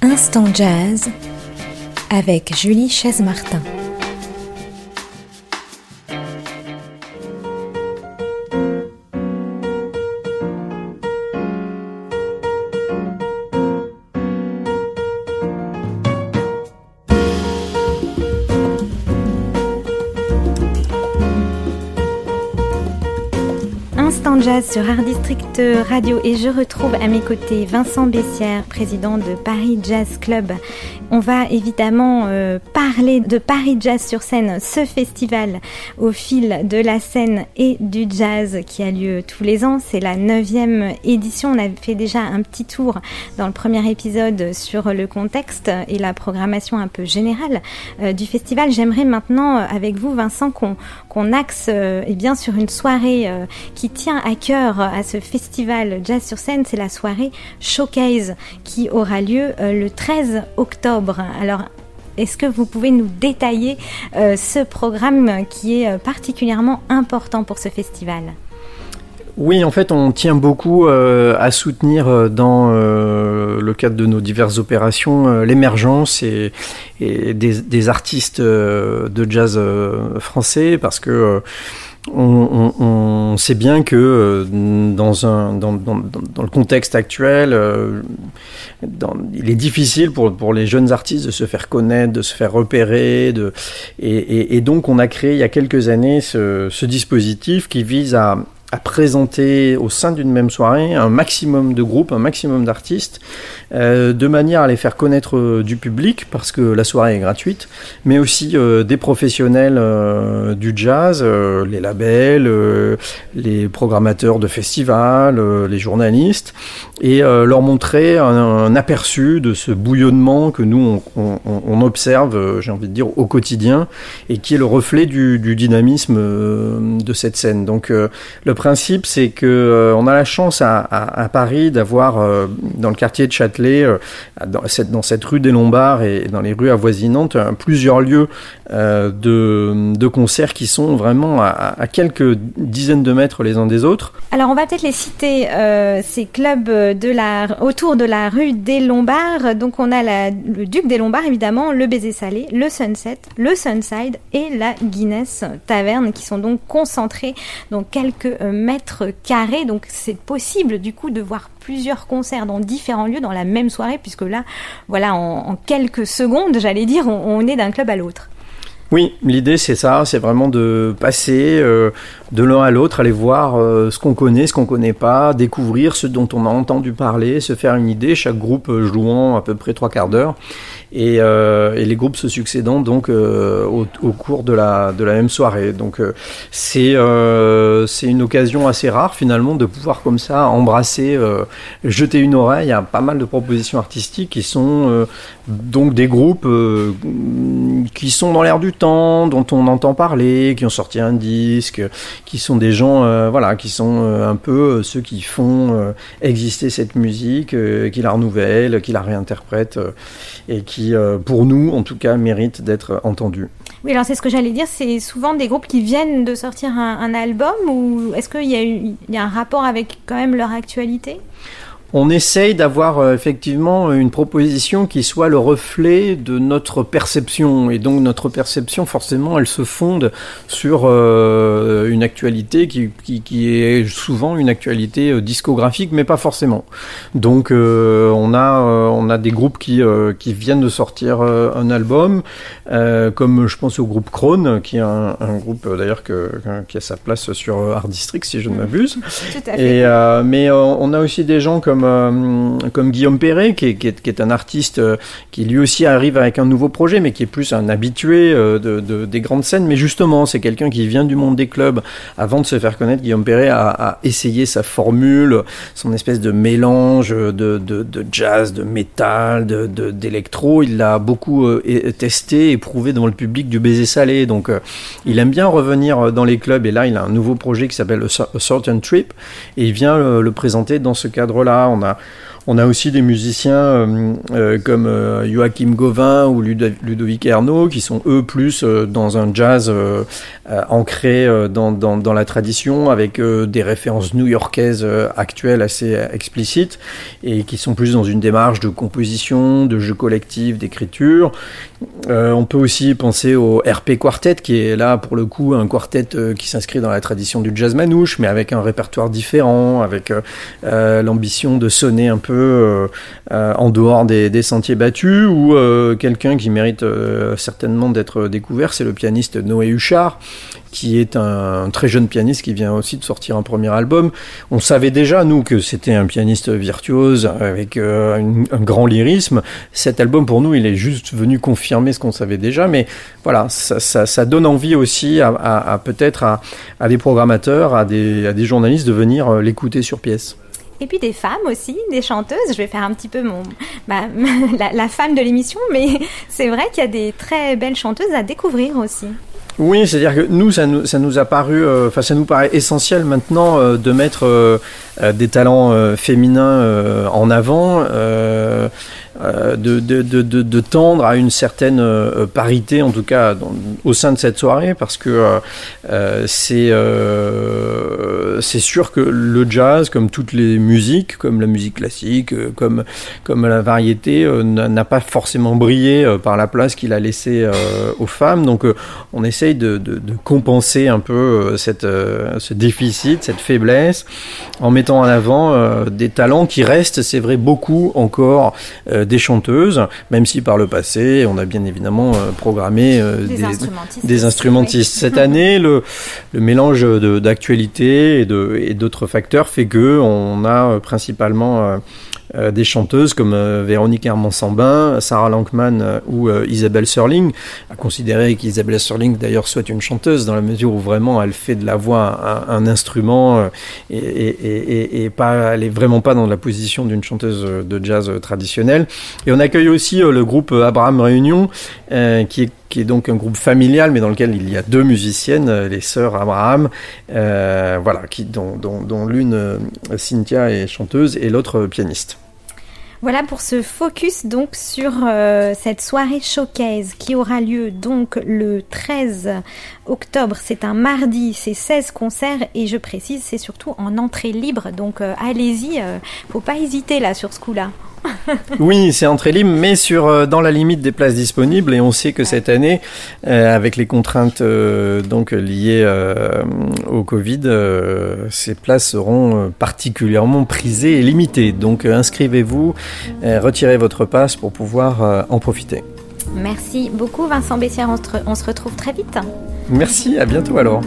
Instant Jazz avec Julie Chaise-Martin. Jazz sur Art District Radio et je retrouve à mes côtés Vincent Bessière, président de Paris Jazz Club. On va évidemment euh, parler de Paris Jazz sur scène, ce festival au fil de la scène et du jazz qui a lieu tous les ans. C'est la neuvième édition. On a fait déjà un petit tour dans le premier épisode sur le contexte et la programmation un peu générale euh, du festival. J'aimerais maintenant, euh, avec vous, Vincent, qu'on axe eh bien sur une soirée qui tient à cœur à ce festival Jazz sur scène, c'est la soirée Showcase qui aura lieu euh, le 13 octobre. Alors, est-ce que vous pouvez nous détailler euh, ce programme qui est euh, particulièrement important pour ce festival? Oui, en fait, on tient beaucoup à soutenir dans le cadre de nos diverses opérations l'émergence et, des, artistes de jazz français parce que on, sait bien que euh, dans, un, dans, le contexte actuel, euh, il est difficile pour, pour les jeunes artistes de se faire connaître, de se faire repérer. De, et, donc on a créé il y a quelques années ce dispositif qui vise à, présenter au sein d'une même soirée un maximum de groupes, un maximum d'artistes, euh, de manière à les faire connaître euh, du public, parce que la soirée est gratuite, mais aussi euh, des professionnels du jazz, les labels, les programmateurs de festivals, les journalistes, et leur montrer un, aperçu de ce bouillonnement que nous, on, observe, j'ai envie de dire, au quotidien, et qui est le reflet du, du dynamisme de cette scène. Donc le principe, c'est que euh, on a la chance à, Paris d'avoir euh, dans le quartier de Châtelet, euh, dans, cette, rue des Lombards et dans les rues avoisinantes, plusieurs lieux de, concerts qui sont vraiment à, quelques dizaines de mètres les uns des autres. Alors on va peut-être les citer ces clubs autour de la rue des Lombards. Donc on a le Duc des Lombards évidemment, le Baiser Salé, le Sunset, le Sunside et la Guinness Taverne qui sont donc concentrés dans quelques mètres carrés. Donc c'est possible du coup de voir plusieurs concerts dans différents lieux dans la même soirée, puisque là, voilà, en, quelques secondes, j'allais dire, on, est d'un club à l'autre. Oui, l'idée c'est ça, c'est vraiment de passer euh, de l'un à l'autre, aller voir euh, ce qu'on connaît, ce qu'on connaît pas, découvrir ce dont on a entendu parler, se faire une idée, chaque groupe jouant à peu près trois quarts d'heure et, euh, les groupes se succédant donc euh, au, au, cours de la, de la même soirée. Donc euh, c'est euh, c'est une occasion assez rare finalement de pouvoir comme ça embrasser, jeter une oreille à pas mal de propositions artistiques qui sont donc des groupes qui sont dans l'air du temps, dont on entend parler, qui ont sorti un disque, qui sont des gens voilà qui sont un peu ceux qui font exister cette musique, qui la renouvellent, qui la réinterprètent et qui euh, pour nous, en tout cas, mérite d'être entendu. Oui, alors c'est ce que j'allais dire, c'est souvent des groupes qui viennent de sortir un, album ou est-ce qu'il y, a un rapport avec quand même leur actualité? On essaye d'avoir euh, effectivement une proposition qui soit le reflet de notre perception. Et donc notre perception, forcément, elle se fonde sur euh, une actualité qui, qui, est souvent une actualité euh, discographique, mais pas forcément. Donc on, a, on a des groupes qui, qui viennent de sortir un album, comme je pense au groupe Krone, qui est un, groupe d'ailleurs qui a sa place sur Art District, si je ne m'abuse. Et, mais on a aussi des gens comme euh, comme, Guillaume Perret, qui est, un artiste euh, qui lui aussi arrive avec un nouveau projet, mais qui est plus un habitué euh, de, des grandes scènes. Mais justement, c'est quelqu'un qui vient du monde des clubs. Avant de se faire connaître, Guillaume Perret a, essayé sa formule, son espèce de mélange de, jazz, de métal, d'électro. Il l'a beaucoup testé et prouvé devant le public du baiser salé. Donc, il aime bien revenir dans les clubs. Et là, il a un nouveau projet qui s'appelle A Certain Trip. Et il vient le présenter dans ce cadre-là. On a On a aussi des musiciens comme Joachim Gauvin ou Ludovic Ernaud qui sont eux plus dans un jazz ancré dans, dans, la tradition avec des références new-yorkaises actuelles assez explicites et qui sont plus dans une démarche de composition, de jeu collectif, d'écriture. on peut aussi penser au RP Quartet qui est là pour le coup un quartet qui s'inscrit dans la tradition du jazz manouche, mais avec un répertoire différent, avec euh, euh, l'ambition de sonner un peu euh, en dehors des, sentiers battus, ou quelqu'un qui mérite certainement d'être découvert, c'est le pianiste Noé Huchard, qui est un, très jeune pianiste qui vient aussi de sortir un premier album. On savait déjà, nous, que c'était un pianiste virtuose avec un, grand lyrisme. Cet album, pour nous, il est juste venu confirmer ce qu'on savait déjà, mais voilà, ça, donne envie aussi à, peut-être à, des programmateurs, à des, journalistes de venir euh, l'écouter sur pièce. Et puis des femmes aussi, des chanteuses. Je vais faire un petit peu mon, la, femme de l'émission, mais c'est vrai qu'il y a des très belles chanteuses à découvrir aussi. Oui, c'est-à-dire que nous, ça nous, a paru, euh, enfin, ça nous paraît essentiel maintenant euh, de mettre des talents féminins en avant. Euh, de, tendre à une certaine euh, parité, en tout cas au sein de cette soirée, parce que euh, c'est c'est sûr que le jazz, comme toutes les musiques, comme la musique classique, comme, comme la variété, n'a pas forcément brillé par la place qu'il a laissée aux femmes. Donc on essaye de, compenser un peu cette, ce déficit, cette faiblesse, en mettant en avant des talents qui restent, c'est vrai, beaucoup encore des chanteuses, même si par le passé, on a bien évidemment euh, programmé euh, des, instrumentistes. Cette année, le, le mélange d'actualité et d'autres facteurs fait que on a euh, principalement euh, des chanteuses comme euh, Véronique Hermans-Sambin, Sarah Lankman euh, ou Isabelle Serling, à considérer qu'Isabelle Serling d'ailleurs soit une chanteuse dans la mesure où vraiment elle fait de la voix un, instrument et, et, et, pas, elle est vraiment pas dans la position d'une chanteuse de jazz traditionnelle. Et on accueille aussi le groupe Abraham Réunion, qui est qui est donc un groupe familial, mais dans lequel il y a deux musiciennes, les sœurs Abraham, voilà, qui, dont, dont, dont l'une, Cynthia, est chanteuse et l'autre pianiste. Voilà pour ce focus donc sur euh, cette soirée showcase qui aura lieu donc le 13 octobre. C'est un mardi, c'est 16 concerts et je précise c'est surtout en entrée libre. Donc euh, allez-y, euh, faut pas hésiter là sur ce coup-là. oui, c'est entrée libre, mais sur, euh, dans la limite des places disponibles. Et on sait que cette année, euh, avec les contraintes euh, donc liées au Covid, ces places seront particulièrement prisées et limitées. Donc inscrivez-vous, retirez votre passe pour pouvoir en profiter. Merci beaucoup Vincent Bessière, on se retrouve très vite. Merci, à bientôt alors.